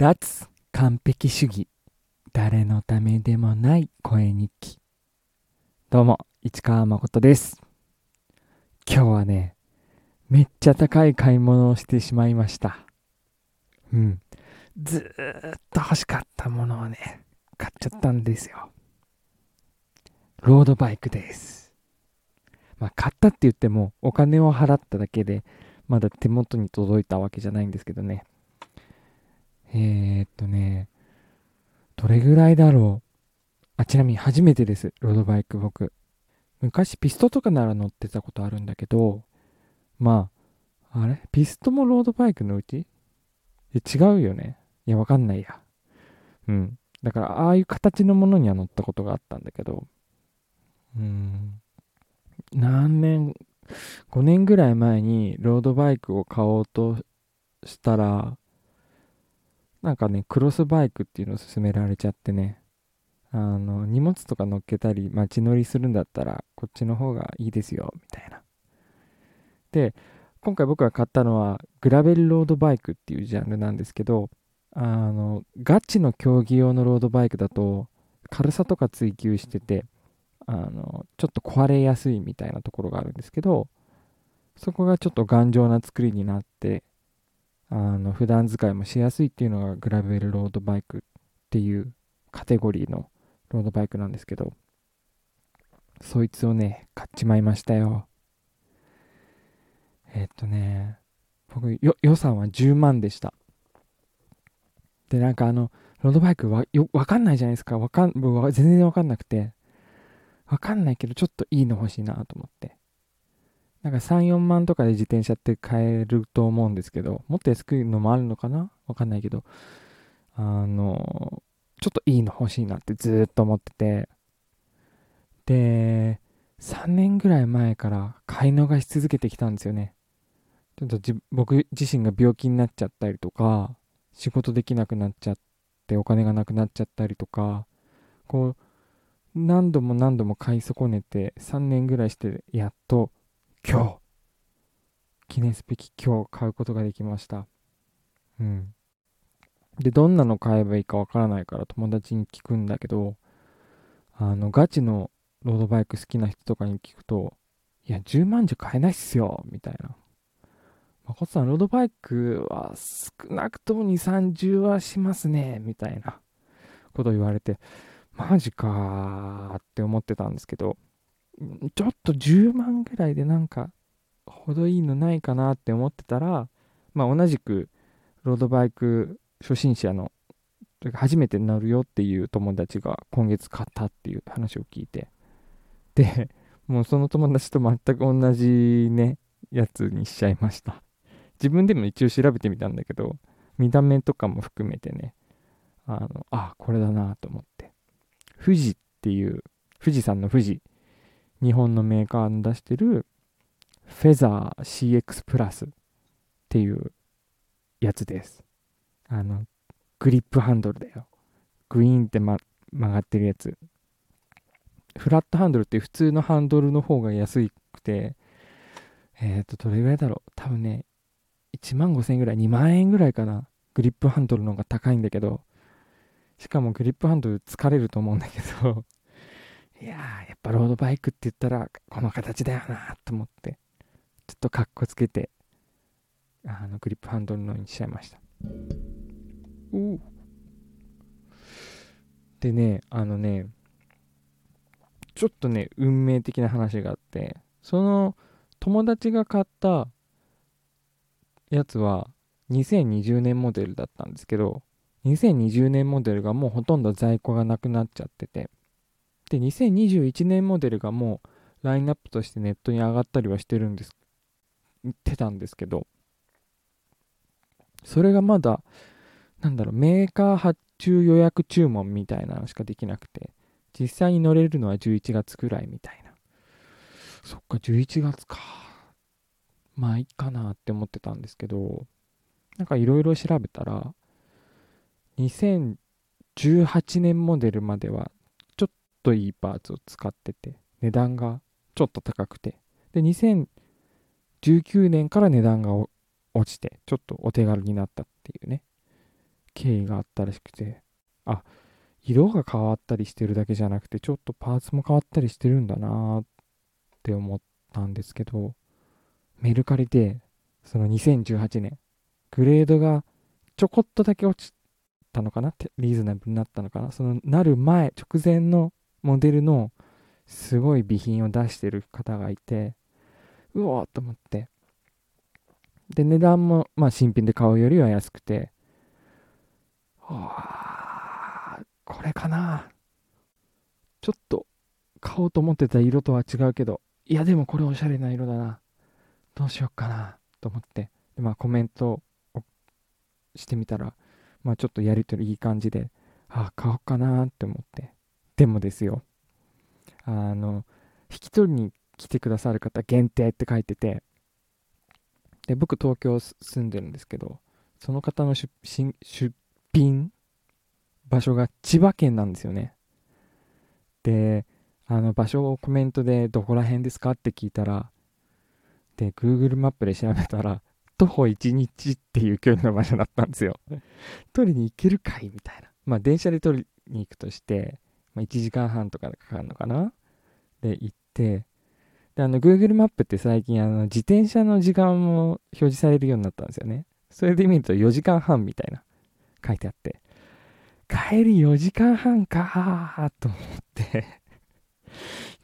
脱完璧主義。誰のためでもない声日記。どうも市川誠です。今日はねめっちゃ高い買い物をしてしまいました。うん。ずーっと欲しかったものをね買っちゃったんですよ。ロードバイクです。まあ買ったって言ってもお金を払っただけでまだ手元に届いたわけじゃないんですけどね。えー、っとね、どれぐらいだろう？あ、ちなみに初めてです、ロードバイク僕。昔ピストとかなら乗ってたことあるんだけど、まあ、あれ？ピストもロードバイクのうち？違うよね。いや、わかんないや。うん。だから、ああいう形のものには乗ったことがあったんだけど、うん。何年、5年ぐらい前にロードバイクを買おうとしたら、なんかね、クロスバイクっていうのを勧められちゃってね、あの、荷物とか乗っけたり、街乗りするんだったら、こっちの方がいいですよ、みたいな。で、今回僕が買ったのは、グラベルロードバイクっていうジャンルなんですけど、あの、ガチの競技用のロードバイクだと、軽さとか追求してて、あの、ちょっと壊れやすいみたいなところがあるんですけど、そこがちょっと頑丈な作りになって、あの普段使いもしやすいっていうのがグラベルロードバイクっていうカテゴリーのロードバイクなんですけどそいつをね買っちまいましたよ。え、っとね僕予算は10万でした。でなんかあのロードバイクはよわかんないじゃないですか。わかん全然わかんなくて。わかんないけどちょっといいの欲しいなと思って。なんか3、4万とかで自転車って買えると思うんですけど、もっと安くのもあるのかな？わかんないけど、あの、ちょっといいの欲しいなってずっと思ってて、で、3年ぐらい前から買い逃し続けてきたんですよね。ちょっと僕自身が病気になっちゃったりとか、仕事できなくなっちゃってお金がなくなっちゃったりとか、こう、何度も何度も買い損ねて3年ぐらいしてやっと今日、記念すべき今日買うことができました。うん。で、どんなの買えばいいかわからないから友達に聞くんだけど、あの、ガチのロードバイク好きな人とかに聞くと、いや、10万じゃ買えないっすよ、みたいな。誠さん、ロードバイクは少なくとも2、30はしますね、みたいなこと言われて、マジかーって思ってたんですけど、ちょっと10万ぐらいでなんか、程いいのないかなって思ってたら、まあ同じくロードバイク初心者の、初めて乗るよっていう友達が今月買ったっていう話を聞いて、で、もうその友達と全く同じね、やつにしちゃいました。自分でも一応調べてみたんだけど、見た目とかも含めてね、あの、あ、これだなと思って。富士っていう、富士山の富士日本のメーカーの出してるフェザー CX プラスっていうやつです。あの、グリップハンドルだよ。グイーンって、ま、曲がってるやつ。フラットハンドルって普通のハンドルの方が安くて、えっ、ー、と、どれぐらいだろう？多分ね、1万5千円ぐらい、2万円ぐらいかな。グリップハンドルの方が高いんだけど、しかもグリップハンドル疲れると思うんだけどいやー、やっぱロードバイクって言ったら、この形だよなと思って、ちょっとかっこつけて、あの、グリップハンドルのにしちゃいました。おでね、あのね、ちょっとね、運命的な話があって、その友達が買ったやつは2020年モデルだったんですけど、2020年モデルがもうほとんど在庫がなくなっちゃってて、で、2021年モデルがもうラインナップとしてネットに上がったりはしてるんです、ってたんですけど、それがまだ、なんだろう、メーカー発注予約注文みたいなのしかできなくて、実際に乗れるのは11月くらいみたいな。そっか、11月か。まあいいかなって思ってたんですけど、なんかいろいろ調べたら、2018年モデルまではといいパーツを使ってて、値段がちょっと高くて、で、2019年から値段が落ちて、ちょっとお手軽になったっていうね、経緯があったらしくて。あ色が変わったりしてるだけじゃなくてちょっとパーツも変わったりしてるんだなって思ったんですけどメルカリでその2018年グレードがちょこっとだけ落ちたのかなってリーズナブルになったのかな。そのなる前直前のモデルのすごい備品を出してる方がいてうおーと思って。で値段もまあ新品で買うよりは安くて。あこれかな。ちょっと買おうと思ってた色とは違うけどいやでもこれおしゃれな色だな。どうしよっかな。と思って。でまあコメントをしてみたらまあちょっとやりとりいい感じでああ買おうかなって思って。でもですよ。あの引き取りに来てくださる方限定って書いてて。で僕東京住んでるんですけどその方の出出品場所が千葉県なんですよね。であの場所をコメントでどこら辺ですか？って聞いたらで Google マップで調べたら徒歩1日っていう距離の場所だったんですよ取りに行けるかい？みたいな。まあ電車で取りに行くとして、まあ、1時間半とかかかるのかな？で行ってであの Google マップって最近あの自転車の時間も表示されるようになったんですよね。それで見ると4時間半みたいな書いてあって。帰り4時間半かーと思って。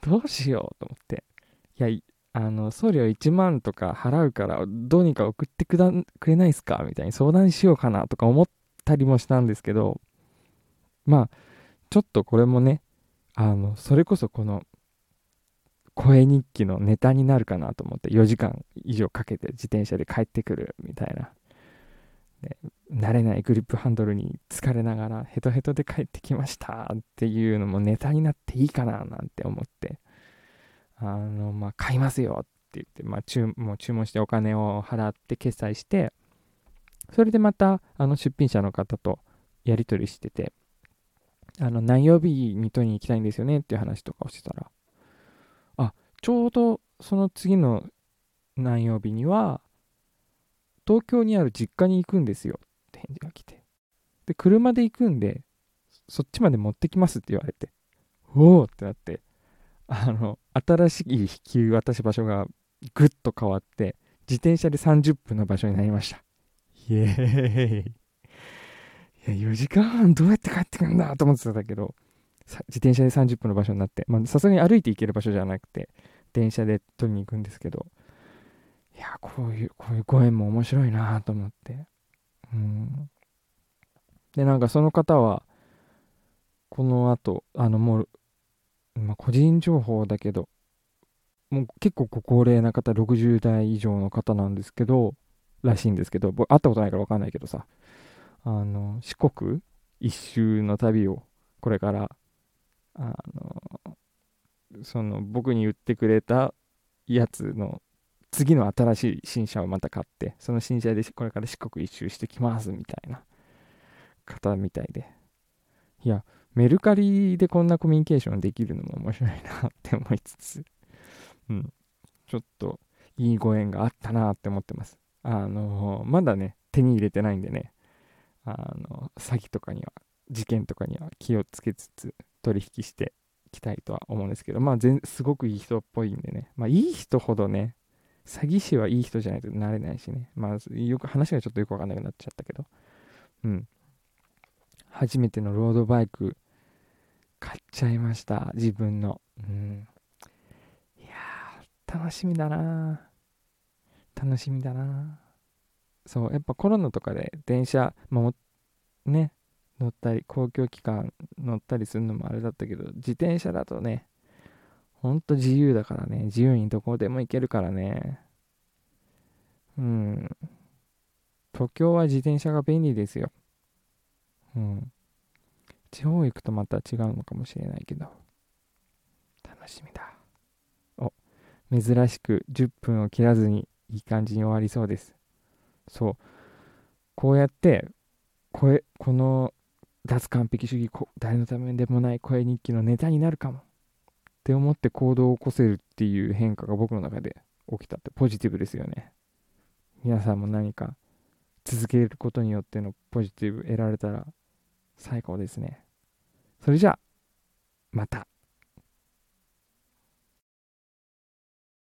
どうしようと思って。いやあの送料1万とか払うからどうにか送ってくだくれないですか？みたいに相談しようかなとか思ったりもしたんですけどまあちょっとこれもねあのそれこそこの声日記のネタになるかなと思って4時間以上かけて自転車で帰ってくるみたいな、慣れないグリップハンドルに疲れながらヘトヘトで帰ってきましたっていうのもネタになっていいかななんて思って。あのまあ買いますよって言って、まあ、注もう注文してお金を払って決済してそれでまたあの出品者の方とやり取りしててあの何曜日に取りに行きたいんですよねっていう話とかをしてたらあちょうどその次の何曜日には、東京にある実家に行くんですよって返事が来て。で、車で行くんで、そっちまで持ってきますって言われて、おおってなって、あの、新しい引き渡し場所がぐっと変わって、自転車で30分の場所になりました。イエーイ。4時間半どうやって帰ってくるんだと思ってたんだけど、自転車で30分の場所になって、ま、さすがに歩いて行ける場所じゃなくて、電車で取りに行くんですけど、いや、こういう、こういうご縁も面白いなと思って。うん。で、なんかその方は、この後、あの、もう、まあ、個人情報だけど、もう結構ご高齢な方、60代以上の方なんですけど、らしいんですけど、僕会ったことないから分かんないけどさ、あの、四国一周の旅を、これから、あの、その僕に言ってくれたやつの次の新しい新車をまた買ってその新車でこれから四国一周してきますみたいな方みたいで。いやメルカリでこんなコミュニケーションできるのも面白いなって思いつつうん。ちょっといいご縁があったなって思ってます。あのまだね手に入れてないんでねあの詐欺とかには事件とかには気をつけつつ取引していきたいとは思うんですけど、まあ全、すごくいい人っぽいんでね。まあ、いい人ほどね、詐欺師はいい人じゃないとなれないしね。まあ、よく、話がちょっとよくわかんなくなっちゃったけど。うん。初めてのロードバイク、買っちゃいました。自分の。うん。いやー、楽しみだな楽しみだなそう、やっぱコロナとかで電車、まあ、ね、乗ったり、公共機関乗ったりするのもあれだったけど、自転車だとね、ほんと自由だからね、自由にどこでも行けるからね。うん。東京は自転車が便利ですよ。うん。地方行くとまた違うのかもしれないけど。楽しみだ。お、珍しく10分を切らずにいい感じに終わりそうです。そう。こうやって、ここの脱完璧主義誰のためでもない声日記のネタになるかもって思って行動を起こせるっていう変化が僕の中で起きたってポジティブですよね皆さんも何か続けることによってのポジティブ得られたら最高ですね。それじゃあ、また。